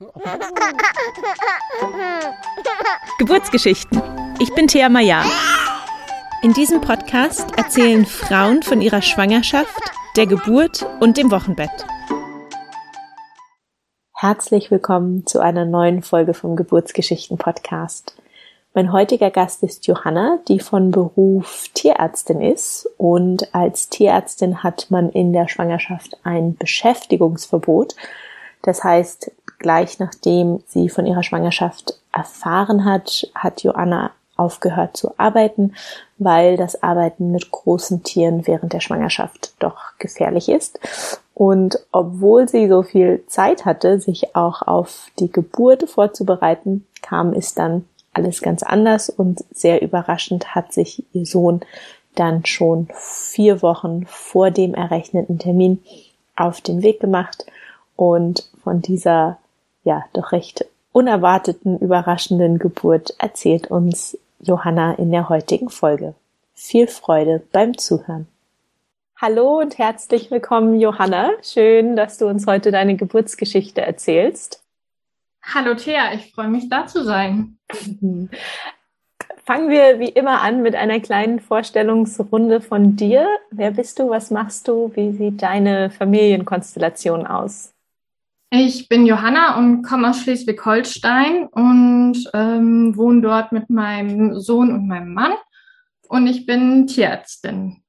Geburtsgeschichten. Ich bin Thea Maya. In diesem Podcast erzählen Frauen von ihrer Schwangerschaft, der Geburt und dem Wochenbett. Herzlich willkommen zu einer neuen Folge vom Geburtsgeschichten Podcast. Mein heutiger Gast ist Johanna, die von Beruf Tierärztin ist und als Tierärztin hat man in der Schwangerschaft ein Beschäftigungsverbot. Das heißt, gleich nachdem sie von ihrer Schwangerschaft erfahren hat, hat Joanna aufgehört zu arbeiten, weil das Arbeiten mit großen Tieren während der Schwangerschaft doch gefährlich ist. Und obwohl sie so viel Zeit hatte, sich auch auf die Geburt vorzubereiten, kam es dann alles ganz anders und sehr überraschend hat sich ihr Sohn dann schon vier Wochen vor dem errechneten Termin auf den Weg gemacht und von dieser ja doch recht unerwarteten, überraschenden Geburt erzählt uns Johanna in der heutigen Folge. Viel Freude beim Zuhören. Hallo und herzlich willkommen, Johanna. Schön, dass du uns heute deine Geburtsgeschichte erzählst. Hallo Thea, ich freue mich da zu sein. Fangen wir wie immer an mit einer kleinen Vorstellungsrunde von dir. Wer bist du? Was machst du? Wie sieht deine Familienkonstellation aus? Ich bin Johanna und komme aus Schleswig-Holstein und ähm, wohne dort mit meinem Sohn und meinem Mann. Und ich bin Tierärztin.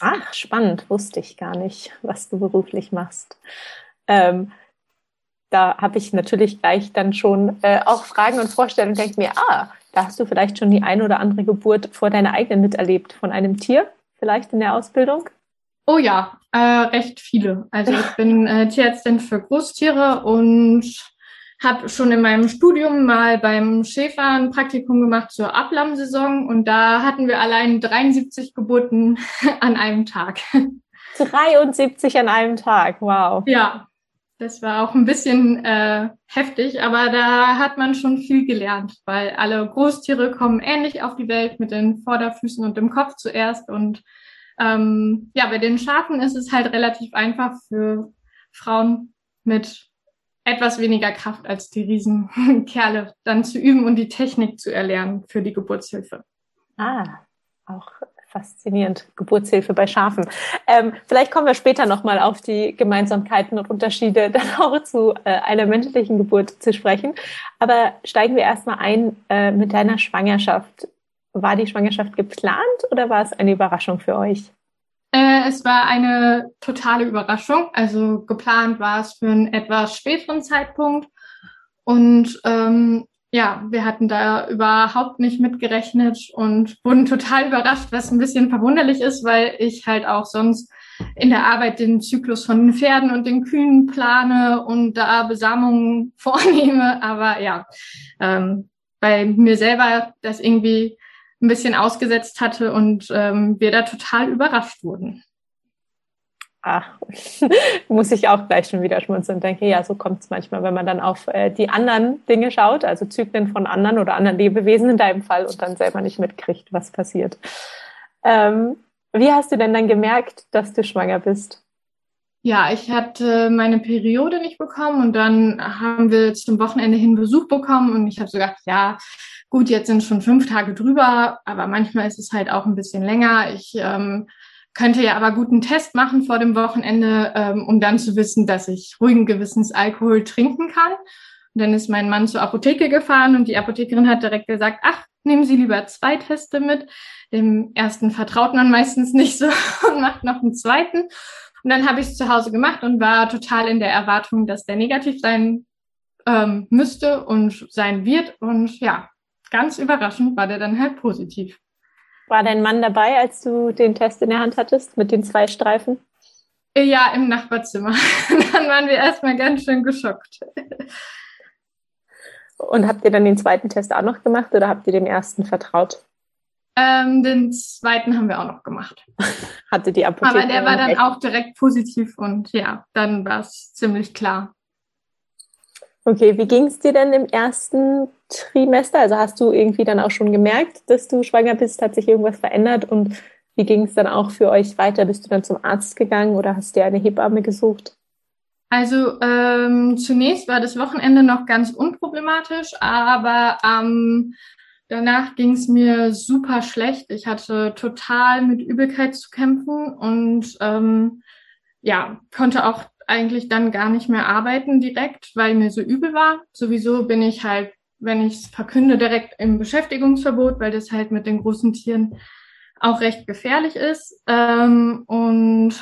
Ach, spannend. Wusste ich gar nicht, was du beruflich machst. Ähm, da habe ich natürlich gleich dann schon äh, auch Fragen und Vorstellungen denke mir, ah, da hast du vielleicht schon die ein oder andere Geburt vor deiner eigenen miterlebt von einem Tier, vielleicht in der Ausbildung? Oh ja, äh, recht viele. Also ich bin äh, Tierärztin für Großtiere und habe schon in meinem Studium mal beim Schäfer ein Praktikum gemacht zur Ablammsaison und da hatten wir allein 73 Geburten an einem Tag. 73 an einem Tag, wow. Ja, das war auch ein bisschen äh, heftig, aber da hat man schon viel gelernt, weil alle Großtiere kommen ähnlich auf die Welt mit den Vorderfüßen und dem Kopf zuerst und ähm, ja, bei den Schafen ist es halt relativ einfach für Frauen mit etwas weniger Kraft als die Riesenkerle dann zu üben und die Technik zu erlernen für die Geburtshilfe. Ah, auch faszinierend. Geburtshilfe bei Schafen. Ähm, vielleicht kommen wir später nochmal auf die Gemeinsamkeiten und Unterschiede dann auch zu äh, einer menschlichen Geburt zu sprechen. Aber steigen wir erstmal ein äh, mit deiner Schwangerschaft. War die Schwangerschaft geplant oder war es eine Überraschung für euch? Äh, es war eine totale Überraschung. Also geplant war es für einen etwas späteren Zeitpunkt. Und ähm, ja, wir hatten da überhaupt nicht mitgerechnet und wurden total überrascht, was ein bisschen verwunderlich ist, weil ich halt auch sonst in der Arbeit den Zyklus von den Pferden und den Kühen plane und da Besamungen vornehme. Aber ja, ähm, bei mir selber das irgendwie ein bisschen ausgesetzt hatte und ähm, wir da total überrascht wurden. Ach, muss ich auch gleich schon wieder schmunzeln und denke, ja, so kommt es manchmal, wenn man dann auf äh, die anderen Dinge schaut, also Zyklen von anderen oder anderen Lebewesen in deinem Fall und dann selber nicht mitkriegt, was passiert. Ähm, wie hast du denn dann gemerkt, dass du schwanger bist? Ja, ich hatte meine Periode nicht bekommen und dann haben wir zum Wochenende hin Besuch bekommen und ich habe so gedacht, ja, gut, jetzt sind schon fünf Tage drüber, aber manchmal ist es halt auch ein bisschen länger. Ich ähm, könnte ja aber guten Test machen vor dem Wochenende, ähm, um dann zu wissen, dass ich ruhigen Gewissens Alkohol trinken kann. Und dann ist mein Mann zur Apotheke gefahren und die Apothekerin hat direkt gesagt, ach, nehmen Sie lieber zwei Teste mit. Dem ersten vertraut man meistens nicht so und macht noch einen zweiten. Und dann habe ich es zu Hause gemacht und war total in der Erwartung, dass der negativ sein ähm, müsste und sein wird. Und ja, ganz überraschend war der dann halt positiv. War dein Mann dabei, als du den Test in der Hand hattest mit den zwei Streifen? Ja, im Nachbarzimmer. dann waren wir erstmal ganz schön geschockt. Und habt ihr dann den zweiten Test auch noch gemacht oder habt ihr dem ersten vertraut? Ähm, den zweiten haben wir auch noch gemacht. Hatte die Apotheke. Aber der war dann auch direkt positiv und ja, dann war es ziemlich klar. Okay, wie ging es dir denn im ersten Trimester? Also hast du irgendwie dann auch schon gemerkt, dass du schwanger bist? Hat sich irgendwas verändert? Und wie ging es dann auch für euch weiter? Bist du dann zum Arzt gegangen oder hast dir eine Hebamme gesucht? Also ähm, zunächst war das Wochenende noch ganz unproblematisch, aber ähm, danach ging es mir super schlecht. Ich hatte total mit Übelkeit zu kämpfen und ähm, ja, konnte auch eigentlich dann gar nicht mehr arbeiten direkt, weil mir so übel war. Sowieso bin ich halt, wenn ich es verkünde, direkt im Beschäftigungsverbot, weil das halt mit den großen Tieren auch recht gefährlich ist. Ähm, und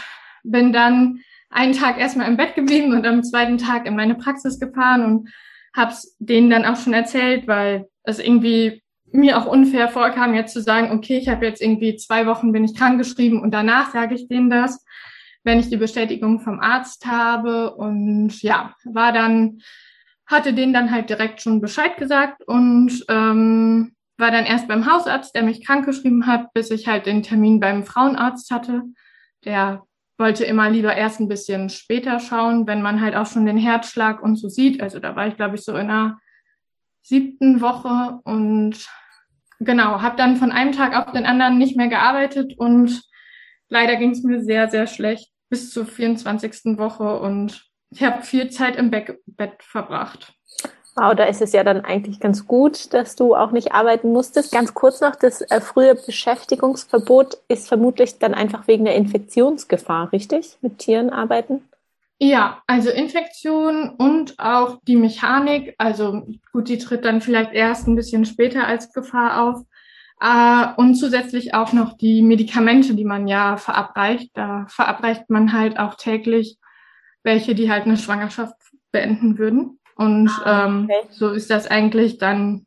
bin dann einen Tag erstmal im Bett geblieben und am zweiten Tag in meine Praxis gefahren und hab's denen dann auch schon erzählt, weil es irgendwie mir auch unfair vorkam, jetzt zu sagen, okay, ich habe jetzt irgendwie zwei Wochen bin ich krankgeschrieben und danach sage ich denen das wenn ich die Bestätigung vom Arzt habe. Und ja, war dann, hatte denen dann halt direkt schon Bescheid gesagt und ähm, war dann erst beim Hausarzt, der mich krankgeschrieben hat, bis ich halt den Termin beim Frauenarzt hatte. Der wollte immer lieber erst ein bisschen später schauen, wenn man halt auch schon den Herzschlag und so sieht. Also da war ich, glaube ich, so in der siebten Woche und genau, habe dann von einem Tag auf den anderen nicht mehr gearbeitet und leider ging es mir sehr, sehr schlecht bis zur 24. Woche und ich habe viel Zeit im Be Bett verbracht. Wow, da ist es ja dann eigentlich ganz gut, dass du auch nicht arbeiten musstest. Ganz kurz noch, das äh, frühe Beschäftigungsverbot ist vermutlich dann einfach wegen der Infektionsgefahr, richtig? Mit Tieren arbeiten? Ja, also Infektion und auch die Mechanik. Also gut, die tritt dann vielleicht erst ein bisschen später als Gefahr auf. Äh, und zusätzlich auch noch die Medikamente, die man ja verabreicht. Da verabreicht man halt auch täglich welche, die halt eine Schwangerschaft beenden würden. Und ah, ähm, okay. so ist das eigentlich dann,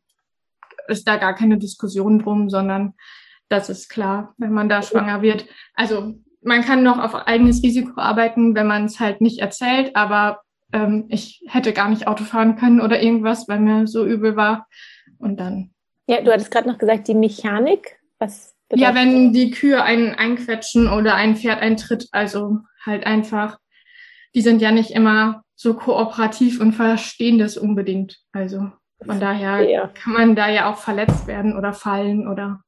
ist da gar keine Diskussion drum, sondern das ist klar, wenn man da schwanger wird. Also man kann noch auf eigenes Risiko arbeiten, wenn man es halt nicht erzählt, aber ähm, ich hätte gar nicht Auto fahren können oder irgendwas, weil mir so übel war. Und dann ja, du hattest gerade noch gesagt, die Mechanik. Was ja, wenn die Kühe einen einquetschen oder ein Pferd eintritt, also halt einfach, die sind ja nicht immer so kooperativ und verstehen das unbedingt. Also von daher ja. kann man da ja auch verletzt werden oder fallen oder.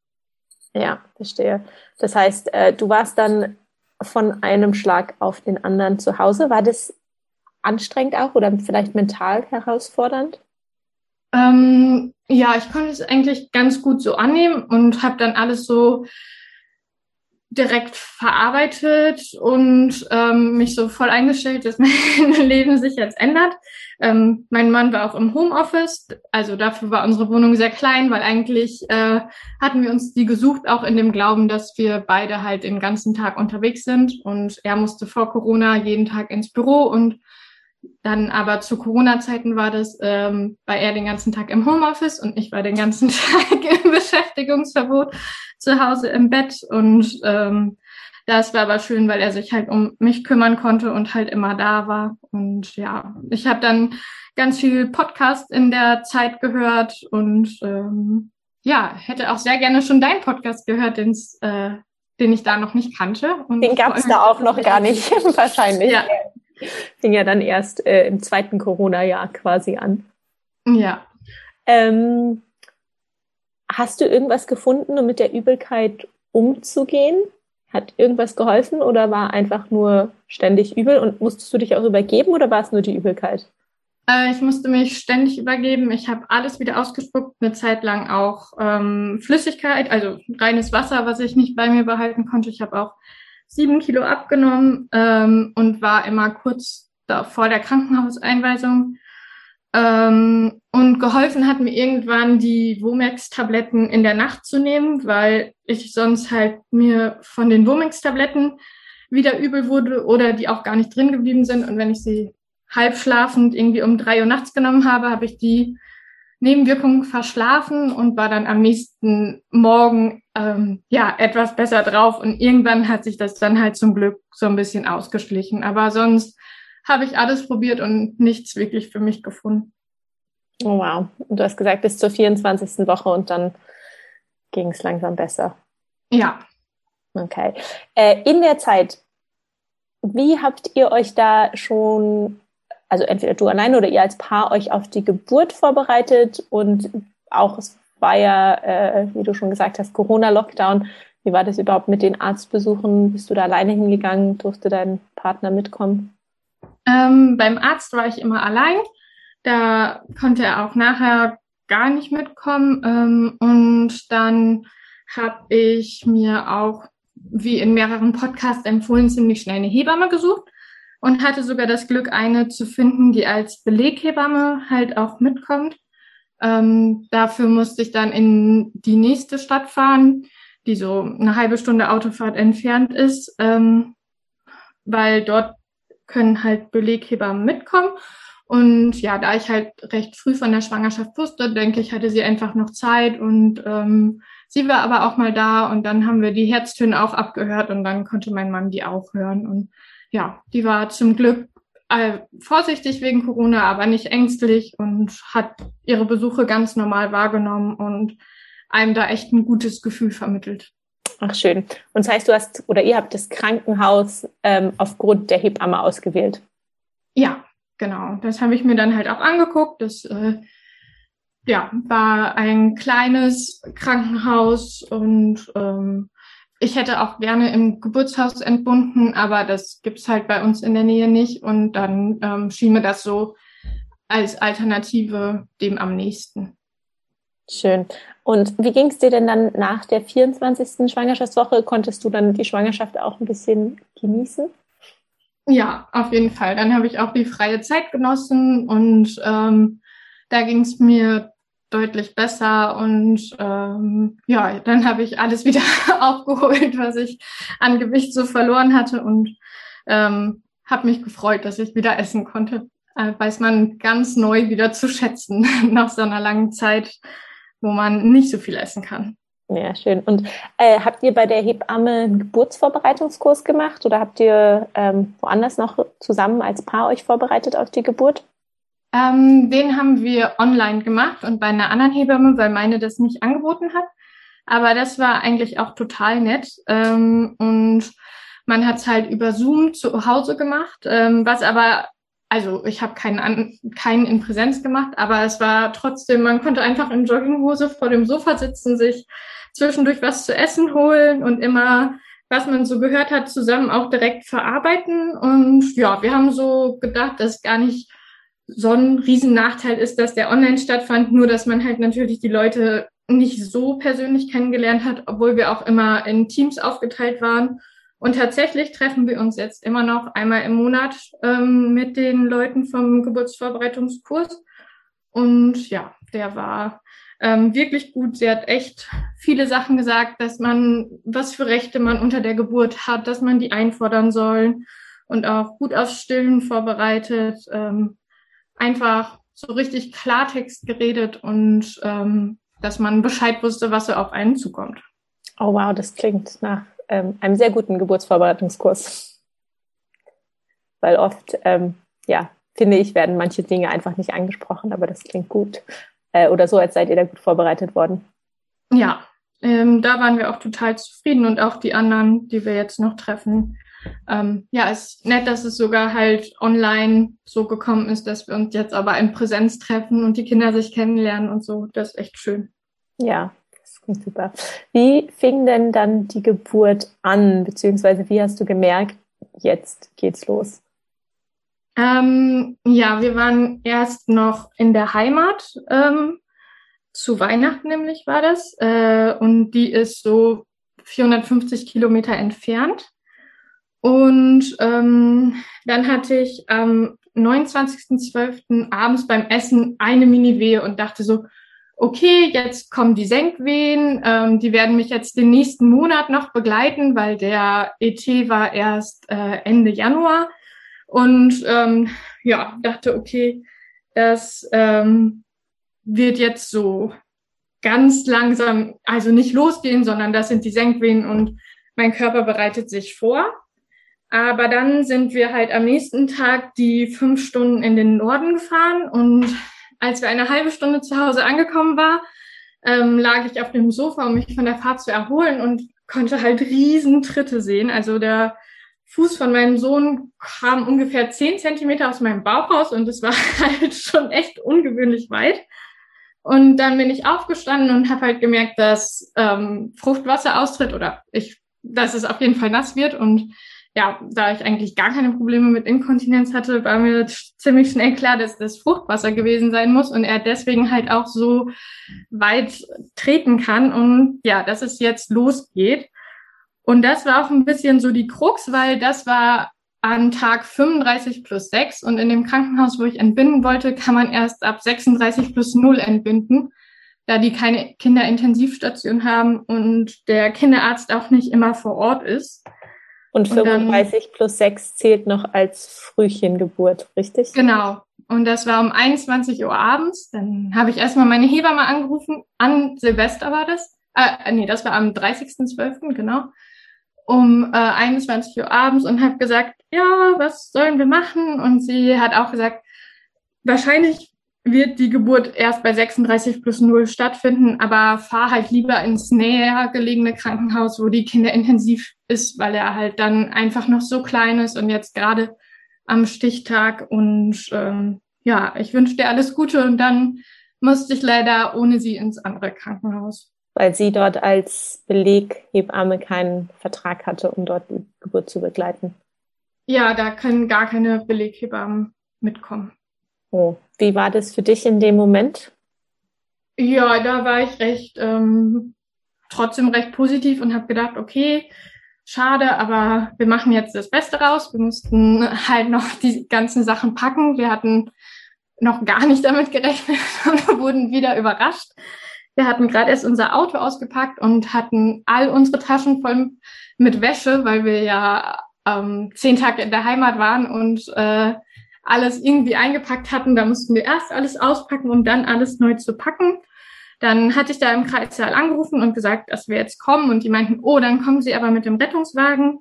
Ja, verstehe. Das heißt, äh, du warst dann von einem Schlag auf den anderen zu Hause. War das anstrengend auch oder vielleicht mental herausfordernd? Ähm, ja, ich konnte es eigentlich ganz gut so annehmen und habe dann alles so direkt verarbeitet und ähm, mich so voll eingestellt, dass mein Leben sich jetzt ändert. Ähm, mein Mann war auch im Homeoffice, also dafür war unsere Wohnung sehr klein, weil eigentlich äh, hatten wir uns die gesucht, auch in dem Glauben, dass wir beide halt den ganzen Tag unterwegs sind und er musste vor Corona jeden Tag ins Büro und dann aber zu Corona-Zeiten war das, ähm, war er den ganzen Tag im Homeoffice und ich war den ganzen Tag im Beschäftigungsverbot zu Hause im Bett. Und ähm, das war aber schön, weil er sich halt um mich kümmern konnte und halt immer da war. Und ja, ich habe dann ganz viel Podcast in der Zeit gehört und ähm, ja, hätte auch sehr gerne schon deinen Podcast gehört, den's, äh, den ich da noch nicht kannte. Und den gab es da auch noch gar nicht, wahrscheinlich. Ja. Fing ja dann erst äh, im zweiten Corona-Jahr quasi an. Ja. Ähm, hast du irgendwas gefunden, um mit der Übelkeit umzugehen? Hat irgendwas geholfen oder war einfach nur ständig übel und musstest du dich auch übergeben oder war es nur die Übelkeit? Äh, ich musste mich ständig übergeben. Ich habe alles wieder ausgespuckt, eine Zeit lang auch ähm, Flüssigkeit, also reines Wasser, was ich nicht bei mir behalten konnte. Ich habe auch sieben Kilo abgenommen ähm, und war immer kurz da vor der Krankenhauseinweisung. Ähm, und geholfen hat mir irgendwann die Womex-Tabletten in der Nacht zu nehmen, weil ich sonst halt mir von den Womex-Tabletten wieder übel wurde oder die auch gar nicht drin geblieben sind. Und wenn ich sie halb schlafend irgendwie um drei Uhr nachts genommen habe, habe ich die Nebenwirkungen verschlafen und war dann am nächsten Morgen ähm, ja etwas besser drauf und irgendwann hat sich das dann halt zum Glück so ein bisschen ausgeschlichen. Aber sonst habe ich alles probiert und nichts wirklich für mich gefunden. Oh wow. Und du hast gesagt, bis zur 24. Woche und dann ging es langsam besser. Ja. Okay. Äh, in der Zeit, wie habt ihr euch da schon also entweder du allein oder ihr als Paar euch auf die Geburt vorbereitet und auch es war ja, äh, wie du schon gesagt hast, Corona-Lockdown. Wie war das überhaupt mit den Arztbesuchen? Bist du da alleine hingegangen? Durfte dein Partner mitkommen? Ähm, beim Arzt war ich immer allein. Da konnte er auch nachher gar nicht mitkommen. Ähm, und dann habe ich mir auch, wie in mehreren Podcasts empfohlen, ziemlich schnell eine Hebamme gesucht und hatte sogar das Glück, eine zu finden, die als Beleghebamme halt auch mitkommt. Ähm, dafür musste ich dann in die nächste Stadt fahren, die so eine halbe Stunde Autofahrt entfernt ist, ähm, weil dort können halt Beleghebammen mitkommen. Und ja, da ich halt recht früh von der Schwangerschaft wusste, denke ich, hatte sie einfach noch Zeit und ähm, sie war aber auch mal da und dann haben wir die Herztöne auch abgehört und dann konnte mein Mann die auch hören. Und ja, die war zum Glück äh, vorsichtig wegen Corona, aber nicht ängstlich und hat ihre Besuche ganz normal wahrgenommen und einem da echt ein gutes Gefühl vermittelt. Ach schön. Und das heißt, du hast oder ihr habt das Krankenhaus ähm, aufgrund der Hebamme ausgewählt. Ja, genau. Das habe ich mir dann halt auch angeguckt. Das äh, ja, war ein kleines Krankenhaus und ähm, ich hätte auch gerne im Geburtshaus entbunden, aber das gibt's halt bei uns in der Nähe nicht. Und dann ähm, schien mir das so als Alternative dem am nächsten. Schön. Und wie ging es dir denn dann nach der 24. Schwangerschaftswoche? Konntest du dann die Schwangerschaft auch ein bisschen genießen? Ja, auf jeden Fall. Dann habe ich auch die freie Zeit genossen und ähm, da ging es mir deutlich besser und ähm, ja, dann habe ich alles wieder aufgeholt, was ich an Gewicht so verloren hatte und ähm, habe mich gefreut, dass ich wieder essen konnte. Äh, weiß man ganz neu wieder zu schätzen nach so einer langen Zeit, wo man nicht so viel essen kann. Ja, schön. Und äh, habt ihr bei der Hebamme einen Geburtsvorbereitungskurs gemacht oder habt ihr ähm, woanders noch zusammen als Paar euch vorbereitet auf die Geburt? Ähm, den haben wir online gemacht und bei einer anderen Hebamme, weil meine das nicht angeboten hat. Aber das war eigentlich auch total nett. Ähm, und man hat es halt über Zoom zu Hause gemacht, ähm, was aber, also ich habe keinen, keinen in Präsenz gemacht, aber es war trotzdem, man konnte einfach in Jogginghose vor dem Sofa sitzen, sich zwischendurch was zu essen holen und immer, was man so gehört hat, zusammen auch direkt verarbeiten. Und ja, wir haben so gedacht, dass gar nicht so ein Riesennachteil ist, dass der online stattfand, nur dass man halt natürlich die Leute nicht so persönlich kennengelernt hat, obwohl wir auch immer in Teams aufgeteilt waren. Und tatsächlich treffen wir uns jetzt immer noch einmal im Monat ähm, mit den Leuten vom Geburtsvorbereitungskurs. Und ja, der war ähm, wirklich gut. Sie hat echt viele Sachen gesagt, dass man, was für Rechte man unter der Geburt hat, dass man die einfordern soll und auch gut aufs Stillen vorbereitet. Ähm, einfach so richtig Klartext geredet und ähm, dass man Bescheid wusste, was so auf einen zukommt. Oh wow, das klingt nach ähm, einem sehr guten Geburtsvorbereitungskurs. Weil oft, ähm, ja, finde ich, werden manche Dinge einfach nicht angesprochen, aber das klingt gut äh, oder so, als seid ihr da gut vorbereitet worden. Ja, ähm, da waren wir auch total zufrieden und auch die anderen, die wir jetzt noch treffen. Ähm, ja, es ist nett, dass es sogar halt online so gekommen ist, dass wir uns jetzt aber in Präsenz treffen und die Kinder sich kennenlernen und so. Das ist echt schön. Ja, das klingt super. Wie fing denn dann die Geburt an, beziehungsweise wie hast du gemerkt, jetzt geht's los? Ähm, ja, wir waren erst noch in der Heimat, ähm, zu Weihnachten nämlich war das, äh, und die ist so 450 Kilometer entfernt. Und ähm, dann hatte ich am 29.12. abends beim Essen eine Mini-Wehe und dachte so, okay, jetzt kommen die Senkwehen, ähm, die werden mich jetzt den nächsten Monat noch begleiten, weil der ET war erst äh, Ende Januar. Und ähm, ja, dachte, okay, das ähm, wird jetzt so ganz langsam, also nicht losgehen, sondern das sind die Senkwehen und mein Körper bereitet sich vor. Aber dann sind wir halt am nächsten Tag die fünf Stunden in den Norden gefahren und als wir eine halbe Stunde zu Hause angekommen war, ähm, lag ich auf dem Sofa, um mich von der Fahrt zu erholen und konnte halt riesen Tritte sehen. Also der Fuß von meinem Sohn kam ungefähr zehn Zentimeter aus meinem Bauch raus und es war halt schon echt ungewöhnlich weit. Und dann bin ich aufgestanden und habe halt gemerkt, dass ähm, Fruchtwasser austritt oder ich, dass es auf jeden Fall nass wird. Und ja, da ich eigentlich gar keine Probleme mit Inkontinenz hatte, war mir ziemlich schnell klar, dass das Fruchtwasser gewesen sein muss und er deswegen halt auch so weit treten kann und ja, dass es jetzt losgeht. Und das war auch ein bisschen so die Krux, weil das war an Tag 35 plus 6 und in dem Krankenhaus, wo ich entbinden wollte, kann man erst ab 36 plus 0 entbinden, da die keine Kinderintensivstation haben und der Kinderarzt auch nicht immer vor Ort ist. Und 35 und dann, plus 6 zählt noch als Frühchengeburt, richtig? Genau. Und das war um 21 Uhr abends. Dann habe ich erstmal meine Hebamme angerufen. An Silvester war das. Äh, nee, das war am 30.12., genau. Um äh, 21 Uhr abends und habe gesagt, ja, was sollen wir machen? Und sie hat auch gesagt, wahrscheinlich wird die Geburt erst bei 36 plus 0 stattfinden, aber fahr halt lieber ins näher gelegene Krankenhaus, wo die Kinder intensiv ist, weil er halt dann einfach noch so klein ist und jetzt gerade am Stichtag und ähm, ja, ich wünsche dir alles Gute und dann musste ich leider ohne sie ins andere Krankenhaus. Weil sie dort als Beleghebamme keinen Vertrag hatte, um dort die Geburt zu begleiten. Ja, da können gar keine Beleghebammen mitkommen. Oh, wie war das für dich in dem Moment? Ja, da war ich recht ähm, trotzdem recht positiv und habe gedacht, okay, schade, aber wir machen jetzt das Beste raus. Wir mussten halt noch die ganzen Sachen packen. Wir hatten noch gar nicht damit gerechnet und wurden wieder überrascht. Wir hatten gerade erst unser Auto ausgepackt und hatten all unsere Taschen voll mit Wäsche, weil wir ja ähm, zehn Tage in der Heimat waren und äh, alles irgendwie eingepackt hatten. Da mussten wir erst alles auspacken, um dann alles neu zu packen. Dann hatte ich da im Kreissaal angerufen und gesagt, dass wir jetzt kommen. Und die meinten, oh, dann kommen sie aber mit dem Rettungswagen.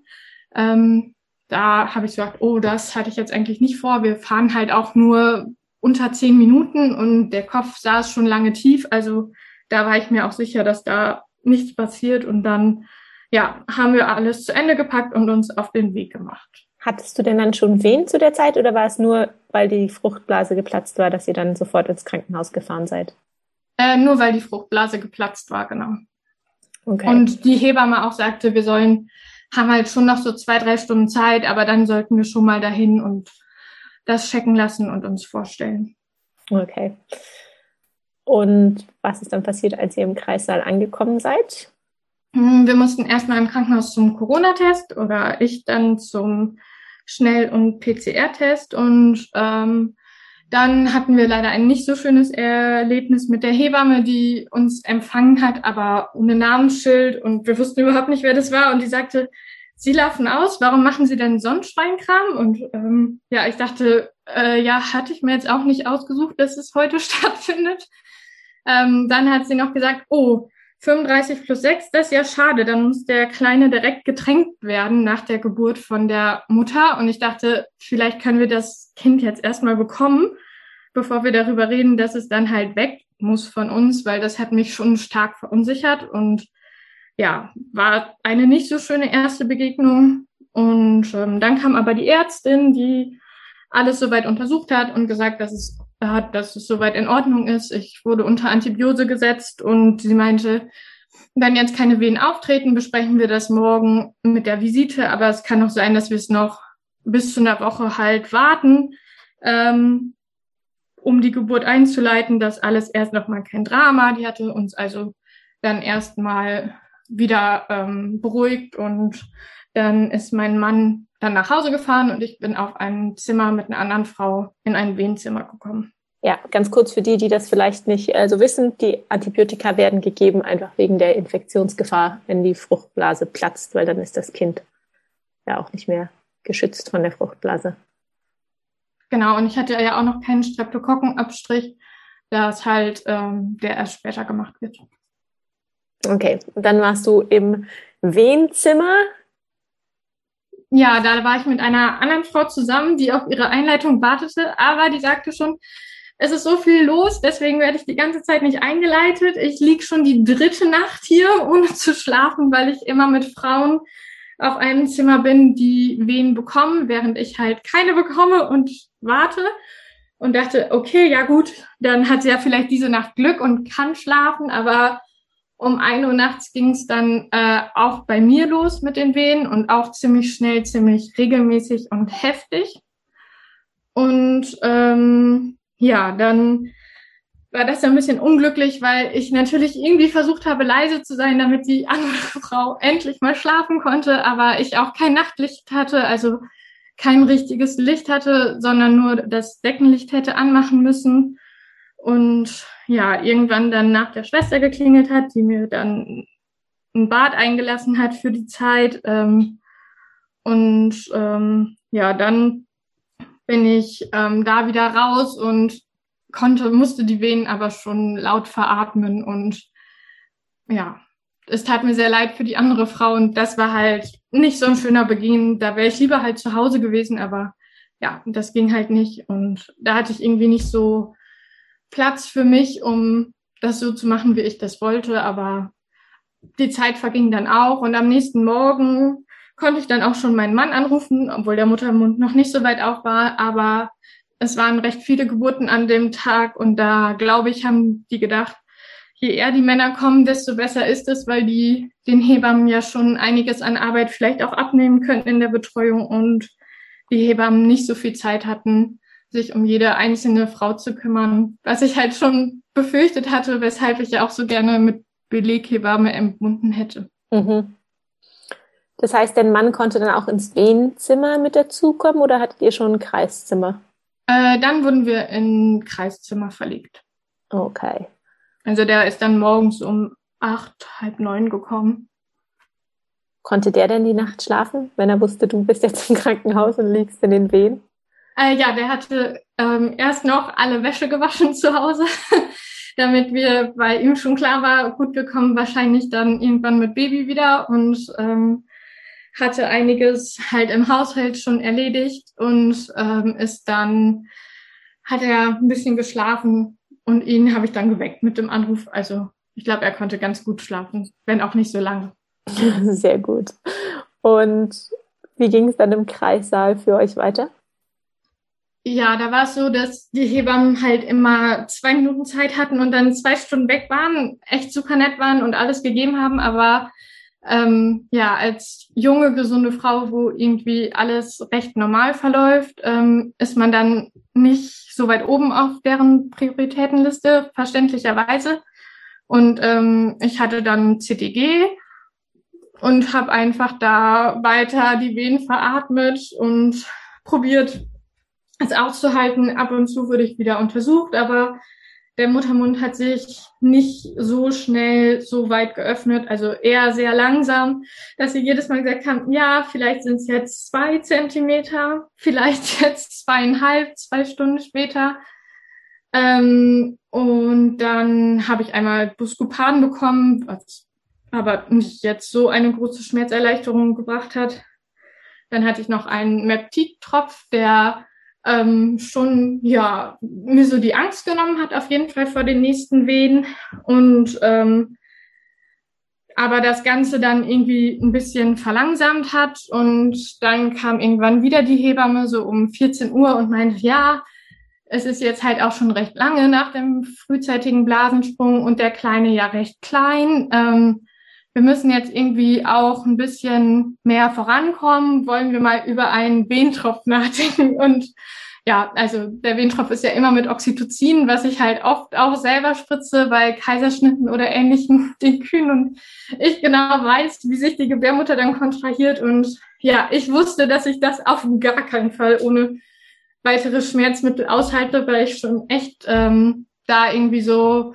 Ähm, da habe ich gesagt, oh, das hatte ich jetzt eigentlich nicht vor. Wir fahren halt auch nur unter zehn Minuten und der Kopf saß schon lange tief. Also da war ich mir auch sicher, dass da nichts passiert. Und dann, ja, haben wir alles zu Ende gepackt und uns auf den Weg gemacht. Hattest du denn dann schon Wehen zu der Zeit oder war es nur, weil die Fruchtblase geplatzt war, dass ihr dann sofort ins Krankenhaus gefahren seid? Äh, nur weil die Fruchtblase geplatzt war, genau. Okay. Und die Hebamme auch sagte, wir sollen, haben halt schon noch so zwei, drei Stunden Zeit, aber dann sollten wir schon mal dahin und das checken lassen und uns vorstellen. Okay. Und was ist dann passiert, als ihr im Kreissaal angekommen seid? Hm, wir mussten erstmal im Krankenhaus zum Corona-Test oder ich dann zum Schnell- und PCR-Test und ähm, dann hatten wir leider ein nicht so schönes Erlebnis mit der Hebamme, die uns empfangen hat, aber ohne Namensschild und wir wussten überhaupt nicht, wer das war und die sagte, Sie laufen aus, warum machen Sie denn Sonnenschweinkram? Und ähm, ja, ich dachte, äh, ja, hatte ich mir jetzt auch nicht ausgesucht, dass es heute stattfindet. Ähm, dann hat sie noch gesagt, oh, 35 plus 6, das ist ja schade. Dann muss der Kleine direkt getränkt werden nach der Geburt von der Mutter. Und ich dachte, vielleicht können wir das Kind jetzt erstmal bekommen, bevor wir darüber reden, dass es dann halt weg muss von uns, weil das hat mich schon stark verunsichert und ja, war eine nicht so schöne erste Begegnung. Und ähm, dann kam aber die Ärztin, die alles soweit untersucht hat und gesagt, dass es hat, dass es soweit in Ordnung ist. Ich wurde unter Antibiose gesetzt und sie meinte, wenn jetzt keine Wehen auftreten, besprechen wir das morgen mit der Visite. Aber es kann auch sein, dass wir es noch bis zu einer Woche halt warten, ähm, um die Geburt einzuleiten. Das alles erst nochmal kein Drama. Die hatte uns also dann erstmal wieder ähm, beruhigt und dann ist mein Mann dann nach Hause gefahren und ich bin auf ein Zimmer mit einer anderen Frau in ein Wehenzimmer gekommen. Ja, ganz kurz für die, die das vielleicht nicht äh, so wissen, die Antibiotika werden gegeben einfach wegen der Infektionsgefahr, wenn die Fruchtblase platzt, weil dann ist das Kind ja auch nicht mehr geschützt von der Fruchtblase. Genau, und ich hatte ja auch noch keinen Streptokokkenabstrich, das halt ähm, der erst später gemacht wird. Okay, dann warst du im Wehenzimmer. Ja, da war ich mit einer anderen Frau zusammen, die auf ihre Einleitung wartete, aber die sagte schon, es ist so viel los, deswegen werde ich die ganze Zeit nicht eingeleitet. Ich lieg schon die dritte Nacht hier, ohne zu schlafen, weil ich immer mit Frauen auf einem Zimmer bin, die wen bekommen, während ich halt keine bekomme und warte. Und dachte, okay, ja gut, dann hat sie ja vielleicht diese Nacht Glück und kann schlafen, aber um ein Uhr nachts ging es dann äh, auch bei mir los mit den Wehen und auch ziemlich schnell, ziemlich regelmäßig und heftig. Und ähm, ja, dann war das ein bisschen unglücklich, weil ich natürlich irgendwie versucht habe, leise zu sein, damit die andere Frau endlich mal schlafen konnte, aber ich auch kein Nachtlicht hatte, also kein richtiges Licht hatte, sondern nur das Deckenlicht hätte anmachen müssen. Und ja, irgendwann dann nach der Schwester geklingelt hat, die mir dann ein Bad eingelassen hat für die Zeit. Ähm, und ähm, ja, dann bin ich ähm, da wieder raus und konnte, musste die Venen aber schon laut veratmen und ja, es tat mir sehr leid für die andere Frau und das war halt nicht so ein schöner Beginn. Da wäre ich lieber halt zu Hause gewesen, aber ja, das ging halt nicht und da hatte ich irgendwie nicht so Platz für mich, um das so zu machen, wie ich das wollte, aber die Zeit verging dann auch und am nächsten Morgen konnte ich dann auch schon meinen Mann anrufen, obwohl der Muttermund noch nicht so weit auf war, aber es waren recht viele Geburten an dem Tag und da glaube ich, haben die gedacht, je eher die Männer kommen, desto besser ist es, weil die den Hebammen ja schon einiges an Arbeit vielleicht auch abnehmen könnten in der Betreuung und die Hebammen nicht so viel Zeit hatten, sich um jede einzelne Frau zu kümmern, was ich halt schon befürchtet hatte, weshalb ich ja auch so gerne mit Beleghebamme entbunden hätte. Mhm. Das heißt, dein Mann konnte dann auch ins Wehenzimmer mit dazukommen oder hattet ihr schon ein Kreiszimmer? Äh, dann wurden wir in Kreiszimmer verlegt. Okay. Also der ist dann morgens um acht, halb neun gekommen. Konnte der denn die Nacht schlafen, wenn er wusste, du bist jetzt im Krankenhaus und liegst in den Wehen? Äh, ja, der hatte ähm, erst noch alle Wäsche gewaschen zu Hause, damit wir, weil ihm schon klar war, gut, wir kommen wahrscheinlich dann irgendwann mit Baby wieder und ähm, hatte einiges halt im Haushalt schon erledigt und ähm, ist dann, hat er ein bisschen geschlafen und ihn habe ich dann geweckt mit dem Anruf. Also ich glaube, er konnte ganz gut schlafen, wenn auch nicht so lange. Sehr gut. Und wie ging es dann im Kreissaal für euch weiter? Ja, da war es so, dass die Hebammen halt immer zwei Minuten Zeit hatten und dann zwei Stunden weg waren, echt super nett waren und alles gegeben haben. Aber ähm, ja, als junge, gesunde Frau, wo irgendwie alles recht normal verläuft, ähm, ist man dann nicht so weit oben auf deren Prioritätenliste, verständlicherweise. Und ähm, ich hatte dann CTG und habe einfach da weiter die Venen veratmet und probiert, es auszuhalten. Ab und zu wurde ich wieder untersucht, aber der Muttermund hat sich nicht so schnell so weit geöffnet, also eher sehr langsam, dass sie jedes Mal gesagt haben, ja, vielleicht sind es jetzt zwei Zentimeter, vielleicht jetzt zweieinhalb, zwei Stunden später. Ähm, und dann habe ich einmal Buscopan bekommen, was aber nicht jetzt so eine große Schmerzerleichterung gebracht hat. Dann hatte ich noch einen Meptid-Tropf, der ähm, schon ja mir so die Angst genommen hat auf jeden Fall vor den nächsten Wehen und ähm, aber das Ganze dann irgendwie ein bisschen verlangsamt hat und dann kam irgendwann wieder die Hebamme so um 14 Uhr und meinte, ja, es ist jetzt halt auch schon recht lange nach dem frühzeitigen Blasensprung und der Kleine ja recht klein. Ähm, wir müssen jetzt irgendwie auch ein bisschen mehr vorankommen. Wollen wir mal über einen Wehentropf nachdenken? Und ja, also der Wehentropf ist ja immer mit Oxytocin, was ich halt oft auch selber spritze bei Kaiserschnitten oder ähnlichen den Kühen und ich genau weiß, wie sich die Gebärmutter dann kontrahiert und ja, ich wusste, dass ich das auf gar keinen Fall ohne weitere Schmerzmittel aushalte, weil ich schon echt ähm, da irgendwie so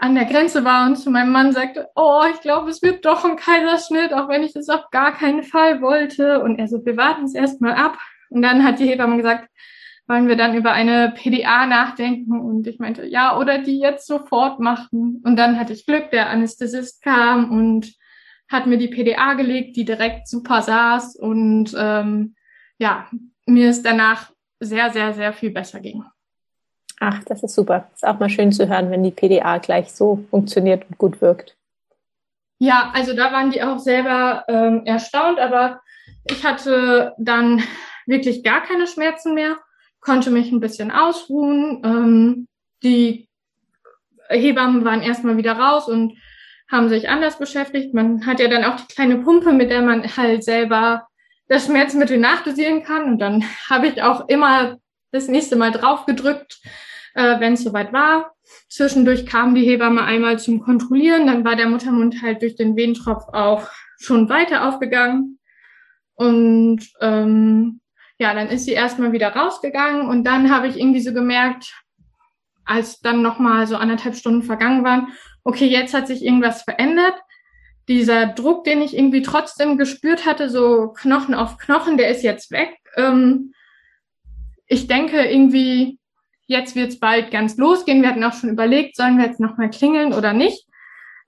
an der Grenze war und zu meinem Mann sagte, oh, ich glaube, es wird doch ein Kaiserschnitt, auch wenn ich das auf gar keinen Fall wollte. Und er so, wir warten es erstmal ab. Und dann hat die Hebamme gesagt, wollen wir dann über eine PDA nachdenken? Und ich meinte, ja, oder die jetzt sofort machen. Und dann hatte ich Glück, der Anästhesist kam und hat mir die PDA gelegt, die direkt super saß. Und ähm, ja, mir ist danach sehr, sehr, sehr viel besser ging. Ach, das ist super. Ist auch mal schön zu hören, wenn die PDA gleich so funktioniert und gut wirkt. Ja, also da waren die auch selber ähm, erstaunt, aber ich hatte dann wirklich gar keine Schmerzen mehr, konnte mich ein bisschen ausruhen. Ähm, die Hebammen waren erstmal wieder raus und haben sich anders beschäftigt. Man hat ja dann auch die kleine Pumpe, mit der man halt selber das Schmerzmittel nachdosieren kann. Und dann habe ich auch immer das nächste Mal drauf gedrückt, äh, wenn es soweit war. Zwischendurch kam die Hebamme einmal zum Kontrollieren, dann war der Muttermund halt durch den Wehentropf auch schon weiter aufgegangen. Und ähm, ja, dann ist sie erstmal wieder rausgegangen und dann habe ich irgendwie so gemerkt, als dann nochmal so anderthalb Stunden vergangen waren, okay, jetzt hat sich irgendwas verändert. Dieser Druck, den ich irgendwie trotzdem gespürt hatte, so Knochen auf Knochen, der ist jetzt weg. Ähm, ich denke irgendwie, jetzt wird es bald ganz losgehen. Wir hatten auch schon überlegt, sollen wir jetzt nochmal klingeln oder nicht.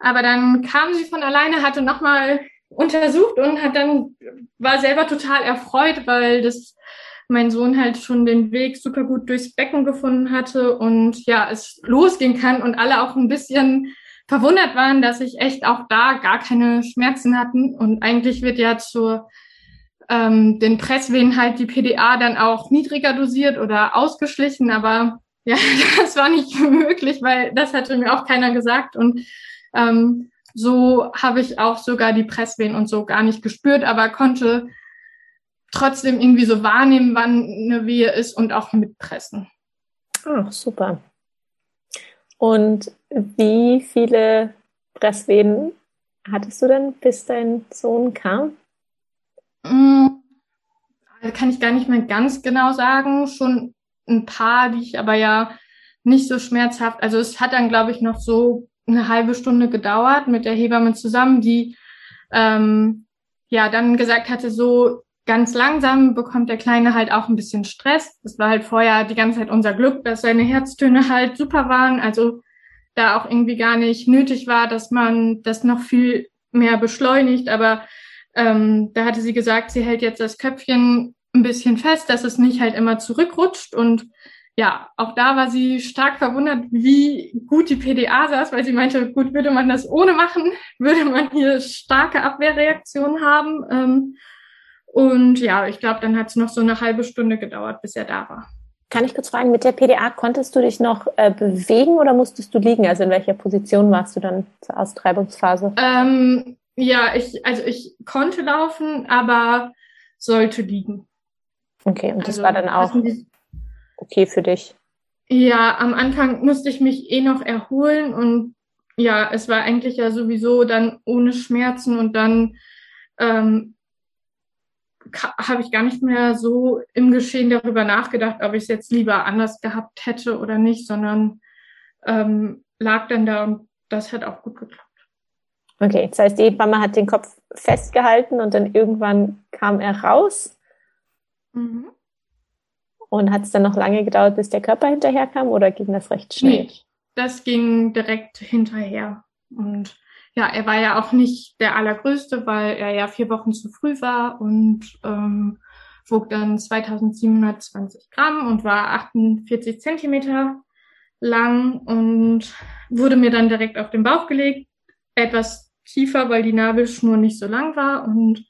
Aber dann kam sie von alleine, hatte nochmal untersucht und hat dann, war selber total erfreut, weil das mein Sohn halt schon den Weg super gut durchs Becken gefunden hatte und ja, es losgehen kann und alle auch ein bisschen verwundert waren, dass ich echt auch da gar keine Schmerzen hatten. Und eigentlich wird ja zur ähm, den Presswehen halt die PDA dann auch niedriger dosiert oder ausgeschlichen, aber ja, das war nicht möglich, weil das hatte mir auch keiner gesagt. Und ähm, so habe ich auch sogar die Presswehen und so gar nicht gespürt, aber konnte trotzdem irgendwie so wahrnehmen, wann eine Wehe ist und auch mitpressen. Ach, super. Und wie viele Presswehen hattest du denn, bis dein Sohn kam? Mm, kann ich gar nicht mehr ganz genau sagen. Schon ein paar, die ich aber ja nicht so schmerzhaft. Also es hat dann, glaube ich, noch so eine halbe Stunde gedauert mit der Hebamme zusammen, die ähm, ja dann gesagt hatte, so ganz langsam bekommt der Kleine halt auch ein bisschen Stress. Das war halt vorher die ganze Zeit unser Glück, dass seine Herztöne halt super waren. Also da auch irgendwie gar nicht nötig war, dass man das noch viel mehr beschleunigt. Aber ähm, da hatte sie gesagt, sie hält jetzt das Köpfchen ein bisschen fest, dass es nicht halt immer zurückrutscht und ja, auch da war sie stark verwundert, wie gut die PDA saß, weil sie meinte, gut, würde man das ohne machen, würde man hier starke Abwehrreaktionen haben. Ähm, und ja, ich glaube, dann hat es noch so eine halbe Stunde gedauert, bis er da war. Kann ich kurz fragen, mit der PDA konntest du dich noch äh, bewegen oder musstest du liegen? Also in welcher Position warst du dann zur Austreibungsphase? Ähm, ja, ich, also ich konnte laufen, aber sollte liegen. Okay, und das also, war dann auch okay für dich? Ja, am Anfang musste ich mich eh noch erholen und ja, es war eigentlich ja sowieso dann ohne Schmerzen und dann ähm, habe ich gar nicht mehr so im Geschehen darüber nachgedacht, ob ich es jetzt lieber anders gehabt hätte oder nicht, sondern ähm, lag dann da und das hat auch gut geklappt. Okay, das heißt, die Hebamme hat den Kopf festgehalten und dann irgendwann kam er raus. Mhm. Und hat es dann noch lange gedauert, bis der Körper hinterherkam oder ging das recht schnell? Nee, das ging direkt hinterher. Und ja, er war ja auch nicht der allergrößte, weil er ja vier Wochen zu früh war und ähm, wog dann 2720 Gramm und war 48 Zentimeter lang und wurde mir dann direkt auf den Bauch gelegt, etwas tiefer, weil die Nabelschnur nicht so lang war und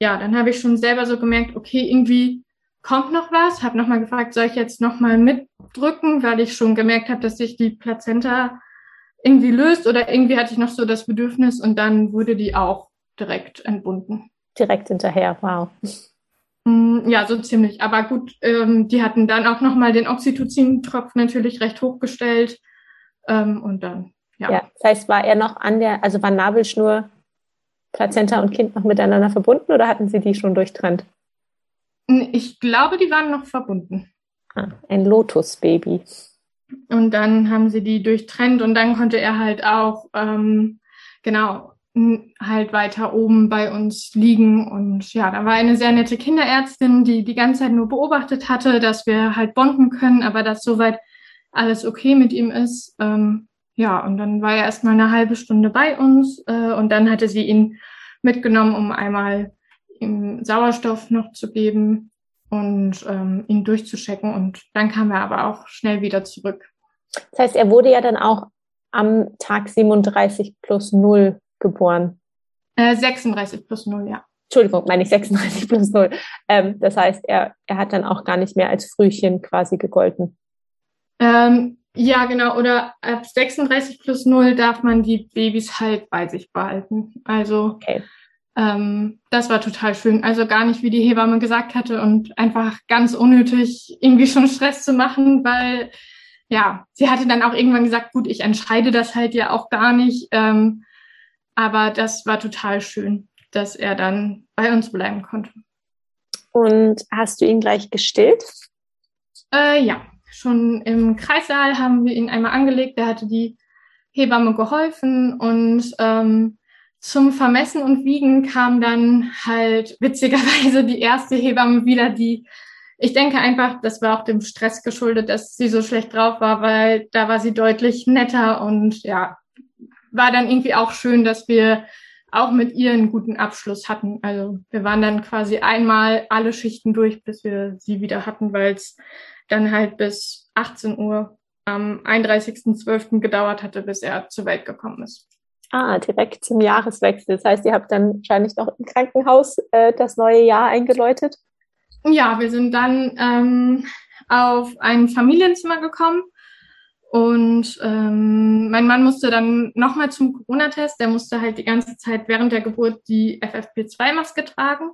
ja, dann habe ich schon selber so gemerkt, okay, irgendwie kommt noch was, habe nochmal gefragt, soll ich jetzt nochmal mitdrücken, weil ich schon gemerkt habe, dass sich die Plazenta irgendwie löst oder irgendwie hatte ich noch so das Bedürfnis und dann wurde die auch direkt entbunden. Direkt hinterher, wow. Mm, ja, so ziemlich. Aber gut, ähm, die hatten dann auch nochmal den Oxytocin-Tropf natürlich recht hochgestellt ähm, und dann, ja. ja. Das heißt, war er noch an der, also war Nabelschnur, Plazenta und Kind noch miteinander verbunden oder hatten Sie die schon durchtrennt? Ich glaube, die waren noch verbunden. Ah, ein Lotus-Baby. Und dann haben sie die durchtrennt und dann konnte er halt auch, ähm, genau, halt weiter oben bei uns liegen. Und ja, da war eine sehr nette Kinderärztin, die die ganze Zeit nur beobachtet hatte, dass wir halt bonden können, aber dass soweit alles okay mit ihm ist. Ähm, ja, und dann war er erstmal eine halbe Stunde bei uns äh, und dann hatte sie ihn mitgenommen, um einmal ihm Sauerstoff noch zu geben und ähm, ihn durchzuschecken. Und dann kam er aber auch schnell wieder zurück. Das heißt, er wurde ja dann auch am Tag 37 plus 0 geboren. Äh, 36 plus 0, ja. Entschuldigung, meine ich 36 plus 0. Ähm, das heißt, er, er hat dann auch gar nicht mehr als Frühchen quasi gegolten. Ähm, Ja, genau. Oder ab 36 plus 0 darf man die Babys halt bei sich behalten. Also okay. ähm, das war total schön. Also gar nicht, wie die Hebamme gesagt hatte und einfach ganz unnötig irgendwie schon Stress zu machen, weil ja, sie hatte dann auch irgendwann gesagt, gut, ich entscheide das halt ja auch gar nicht. Ähm, aber das war total schön, dass er dann bei uns bleiben konnte. Und hast du ihn gleich gestillt? Äh, ja, schon im Kreissaal haben wir ihn einmal angelegt. Da hatte die Hebamme geholfen und ähm, zum Vermessen und Wiegen kam dann halt witzigerweise die erste Hebamme wieder, die ich denke einfach, das war auch dem Stress geschuldet, dass sie so schlecht drauf war, weil da war sie deutlich netter und ja, war dann irgendwie auch schön, dass wir auch mit ihr einen guten Abschluss hatten. Also wir waren dann quasi einmal alle Schichten durch, bis wir sie wieder hatten, weil es dann halt bis 18 Uhr am 31.12. gedauert hatte, bis er zur Welt gekommen ist. Ah, direkt zum Jahreswechsel. Das heißt, ihr habt dann wahrscheinlich noch im Krankenhaus äh, das neue Jahr eingeläutet? Ja, wir sind dann ähm, auf ein Familienzimmer gekommen und ähm, mein Mann musste dann nochmal zum Corona-Test. Der musste halt die ganze Zeit während der Geburt die FFP2-Maske tragen.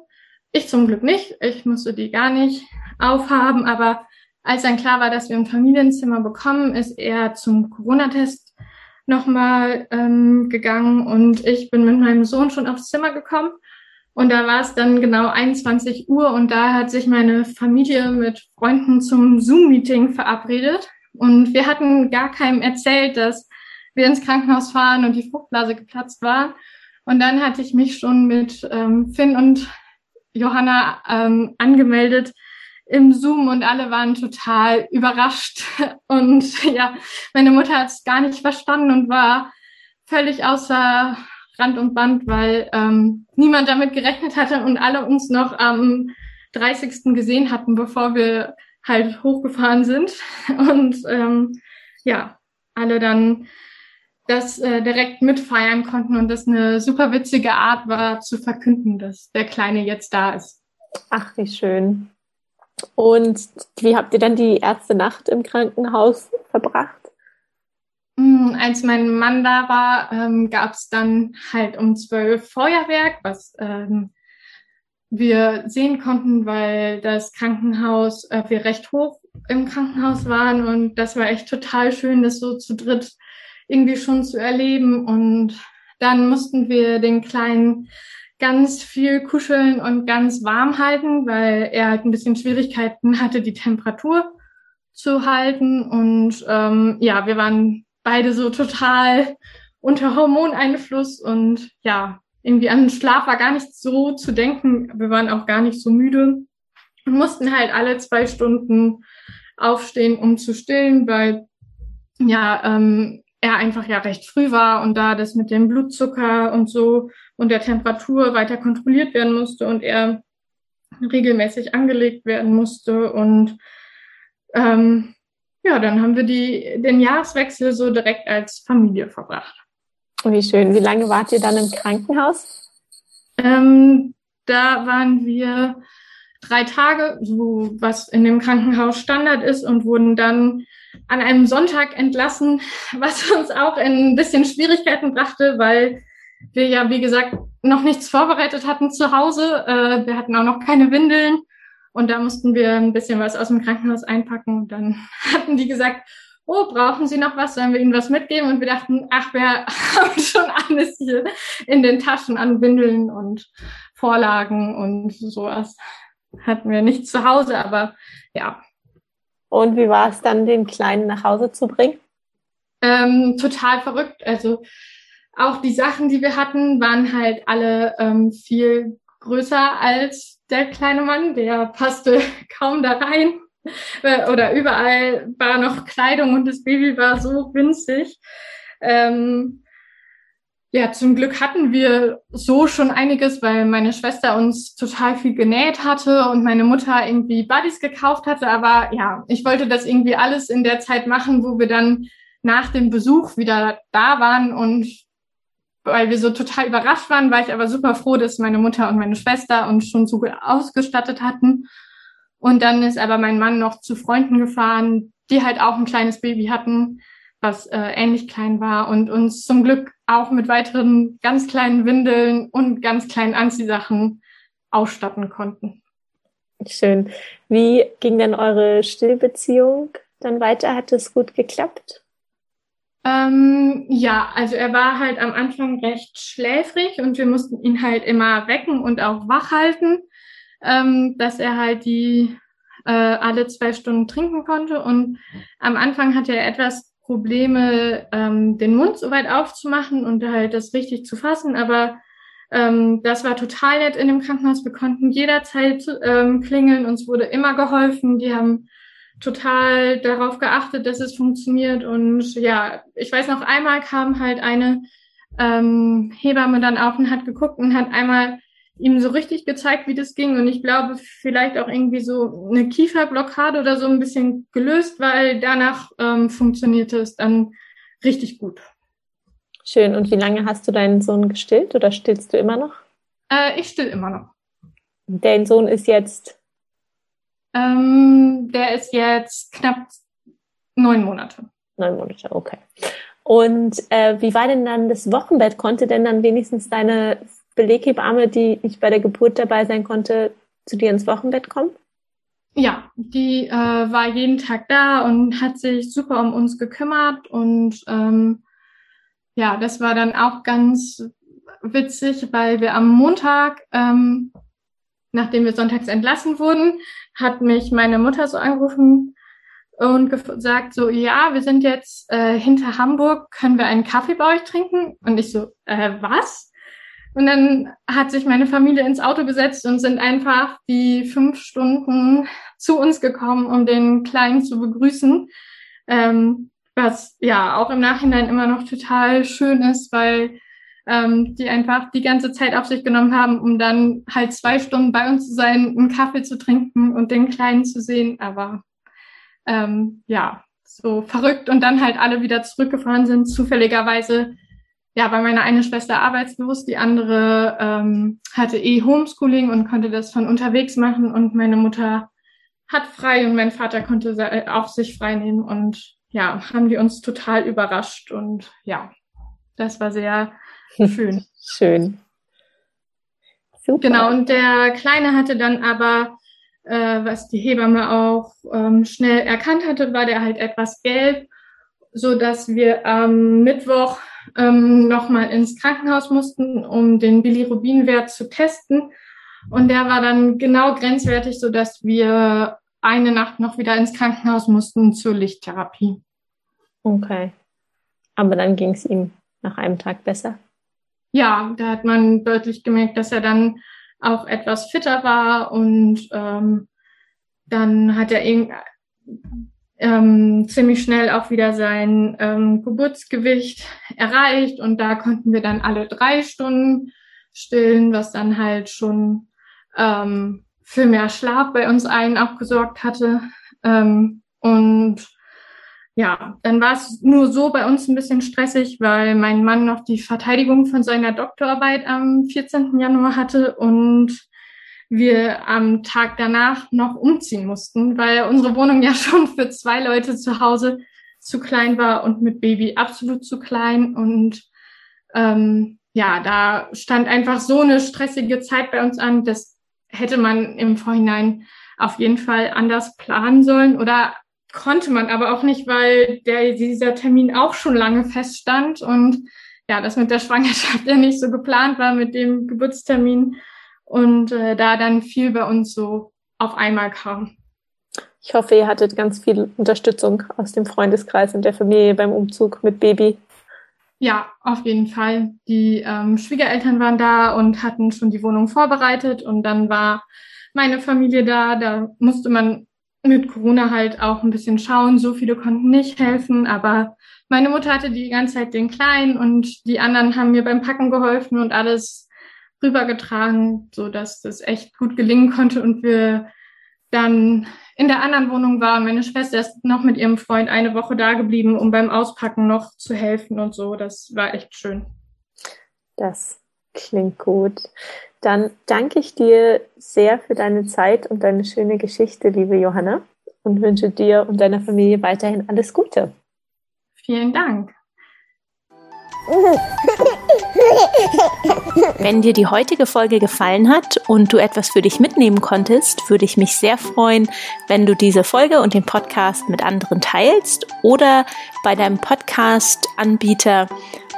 Ich zum Glück nicht. Ich musste die gar nicht aufhaben, aber als dann klar war, dass wir ein Familienzimmer bekommen, ist er zum Corona-Test nochmal ähm, gegangen und ich bin mit meinem Sohn schon aufs Zimmer gekommen. Und da war es dann genau 21 Uhr und da hat sich meine Familie mit Freunden zum Zoom-Meeting verabredet. Und wir hatten gar keinem erzählt, dass wir ins Krankenhaus fahren und die Fruchtblase geplatzt war. Und dann hatte ich mich schon mit ähm, Finn und Johanna ähm, angemeldet, im Zoom und alle waren total überrascht. Und ja, meine Mutter hat es gar nicht verstanden und war völlig außer Rand und Band, weil ähm, niemand damit gerechnet hatte und alle uns noch am 30. gesehen hatten, bevor wir halt hochgefahren sind. Und ähm, ja, alle dann das äh, direkt mitfeiern konnten und das eine super witzige Art war zu verkünden, dass der Kleine jetzt da ist. Ach, wie schön. Und wie habt ihr dann die erste Nacht im Krankenhaus verbracht? Hm, als mein Mann da war, ähm, gab es dann halt um zwölf Feuerwerk, was ähm, wir sehen konnten, weil das Krankenhaus, äh, wir recht hoch im Krankenhaus waren und das war echt total schön, das so zu dritt irgendwie schon zu erleben. Und dann mussten wir den Kleinen ganz viel kuscheln und ganz warm halten, weil er halt ein bisschen Schwierigkeiten hatte, die Temperatur zu halten. Und ähm, ja, wir waren beide so total unter Hormoneinfluss und ja, irgendwie an Schlaf war gar nicht so zu denken. Wir waren auch gar nicht so müde und mussten halt alle zwei Stunden aufstehen, um zu stillen, weil ja, ähm, er einfach ja recht früh war und da das mit dem Blutzucker und so und der Temperatur weiter kontrolliert werden musste und er regelmäßig angelegt werden musste. Und ähm, ja, dann haben wir die, den Jahreswechsel so direkt als Familie verbracht. Wie schön. Wie lange wart ihr dann im Krankenhaus? Ähm, da waren wir drei Tage, so was in dem Krankenhaus Standard ist und wurden dann an einem Sonntag entlassen, was uns auch in ein bisschen Schwierigkeiten brachte, weil wir ja, wie gesagt, noch nichts vorbereitet hatten zu Hause. Äh, wir hatten auch noch keine Windeln und da mussten wir ein bisschen was aus dem Krankenhaus einpacken. Und dann hatten die gesagt, oh, brauchen Sie noch was? Sollen wir Ihnen was mitgeben? Und wir dachten, ach, wir haben schon alles hier in den Taschen an Windeln und Vorlagen und sowas. Hatten wir nicht zu Hause, aber ja. Und wie war es dann, den Kleinen nach Hause zu bringen? Ähm, total verrückt. Also auch die Sachen, die wir hatten, waren halt alle ähm, viel größer als der kleine Mann. Der passte kaum da rein. Äh, oder überall war noch Kleidung und das Baby war so winzig. Ähm, ja, zum Glück hatten wir so schon einiges, weil meine Schwester uns total viel genäht hatte und meine Mutter irgendwie Buddies gekauft hatte. Aber ja, ich wollte das irgendwie alles in der Zeit machen, wo wir dann nach dem Besuch wieder da waren und weil wir so total überrascht waren, war ich aber super froh, dass meine Mutter und meine Schwester uns schon so ausgestattet hatten. Und dann ist aber mein Mann noch zu Freunden gefahren, die halt auch ein kleines Baby hatten, was äh, ähnlich klein war und uns zum Glück auch mit weiteren ganz kleinen Windeln und ganz kleinen Anziehsachen ausstatten konnten. Schön. Wie ging denn eure Stillbeziehung dann weiter? Hat es gut geklappt? Ähm, ja, also er war halt am Anfang recht schläfrig und wir mussten ihn halt immer wecken und auch wach halten, ähm, dass er halt die äh, alle zwei Stunden trinken konnte. Und am Anfang hatte er etwas Probleme, ähm, den Mund so weit aufzumachen und halt das richtig zu fassen, aber ähm, das war total nett in dem Krankenhaus. Wir konnten jederzeit ähm, klingeln, uns wurde immer geholfen. Die haben total darauf geachtet, dass es funktioniert. Und ja, ich weiß noch, einmal kam halt eine ähm, Hebamme dann auf und hat geguckt und hat einmal ihm so richtig gezeigt, wie das ging. Und ich glaube, vielleicht auch irgendwie so eine Kieferblockade oder so ein bisschen gelöst, weil danach ähm, funktionierte es dann richtig gut. Schön. Und wie lange hast du deinen Sohn gestillt oder stillst du immer noch? Äh, ich still immer noch. Dein Sohn ist jetzt? Ähm, der ist jetzt knapp neun Monate. Neun Monate, okay. Und äh, wie war denn dann das Wochenbett? Konnte denn dann wenigstens deine Beleghebamme, die nicht bei der Geburt dabei sein konnte, zu dir ins Wochenbett kommen? Ja, die äh, war jeden Tag da und hat sich super um uns gekümmert und ähm, ja, das war dann auch ganz witzig, weil wir am Montag, ähm, nachdem wir sonntags entlassen wurden, hat mich meine Mutter so angerufen und gesagt so, ja, wir sind jetzt äh, hinter Hamburg, können wir einen Kaffee bei euch trinken? Und ich so, äh, was? Und dann hat sich meine Familie ins Auto gesetzt und sind einfach die fünf Stunden zu uns gekommen, um den Kleinen zu begrüßen. Ähm, was ja auch im Nachhinein immer noch total schön ist, weil ähm, die einfach die ganze Zeit auf sich genommen haben, um dann halt zwei Stunden bei uns zu sein, einen Kaffee zu trinken und den Kleinen zu sehen. Aber ähm, ja, so verrückt und dann halt alle wieder zurückgefahren sind, zufälligerweise. Ja, weil meine eine Schwester arbeitslos, die andere ähm, hatte eh Homeschooling und konnte das von unterwegs machen und meine Mutter hat frei und mein Vater konnte auch sich frei nehmen und ja, haben die uns total überrascht und ja, das war sehr schön. schön. Super. Genau, und der Kleine hatte dann aber, äh, was die Hebamme auch ähm, schnell erkannt hatte, war der halt etwas gelb, so dass wir am Mittwoch ähm, nochmal ins Krankenhaus mussten, um den Bilirubinwert zu testen. Und der war dann genau grenzwertig, so dass wir eine Nacht noch wieder ins Krankenhaus mussten zur Lichttherapie. Okay. Aber dann ging es ihm nach einem Tag besser. Ja, da hat man deutlich gemerkt, dass er dann auch etwas fitter war und ähm, dann hat er ähm, ziemlich schnell auch wieder sein ähm, Geburtsgewicht erreicht und da konnten wir dann alle drei Stunden stillen, was dann halt schon ähm, für mehr Schlaf bei uns allen auch gesorgt hatte. Ähm, und ja, dann war es nur so bei uns ein bisschen stressig, weil mein Mann noch die Verteidigung von seiner Doktorarbeit am 14. Januar hatte und wir am Tag danach noch umziehen mussten, weil unsere Wohnung ja schon für zwei Leute zu Hause zu klein war und mit Baby absolut zu klein. Und ähm, ja, da stand einfach so eine stressige Zeit bei uns an, dass hätte man im Vorhinein auf jeden Fall anders planen sollen oder konnte man aber auch nicht, weil der, dieser Termin auch schon lange feststand und ja, das mit der Schwangerschaft ja nicht so geplant war mit dem Geburtstermin und äh, da dann viel bei uns so auf einmal kam. Ich hoffe, ihr hattet ganz viel Unterstützung aus dem Freundeskreis und der Familie beim Umzug mit Baby. Ja, auf jeden Fall. Die ähm, Schwiegereltern waren da und hatten schon die Wohnung vorbereitet und dann war meine Familie da. Da musste man mit Corona halt auch ein bisschen schauen. So viele konnten nicht helfen, aber meine Mutter hatte die ganze Zeit den Kleinen und die anderen haben mir beim Packen geholfen und alles rübergetragen, so dass das echt gut gelingen konnte und wir dann in der anderen Wohnung war. Meine Schwester ist noch mit ihrem Freund eine Woche da geblieben, um beim Auspacken noch zu helfen und so. Das war echt schön. Das klingt gut. Dann danke ich dir sehr für deine Zeit und deine schöne Geschichte, liebe Johanna. und wünsche dir und deiner Familie weiterhin alles Gute. Vielen Dank. Wenn dir die heutige Folge gefallen hat und du etwas für dich mitnehmen konntest, würde ich mich sehr freuen, wenn du diese Folge und den Podcast mit anderen teilst oder bei deinem Podcast-Anbieter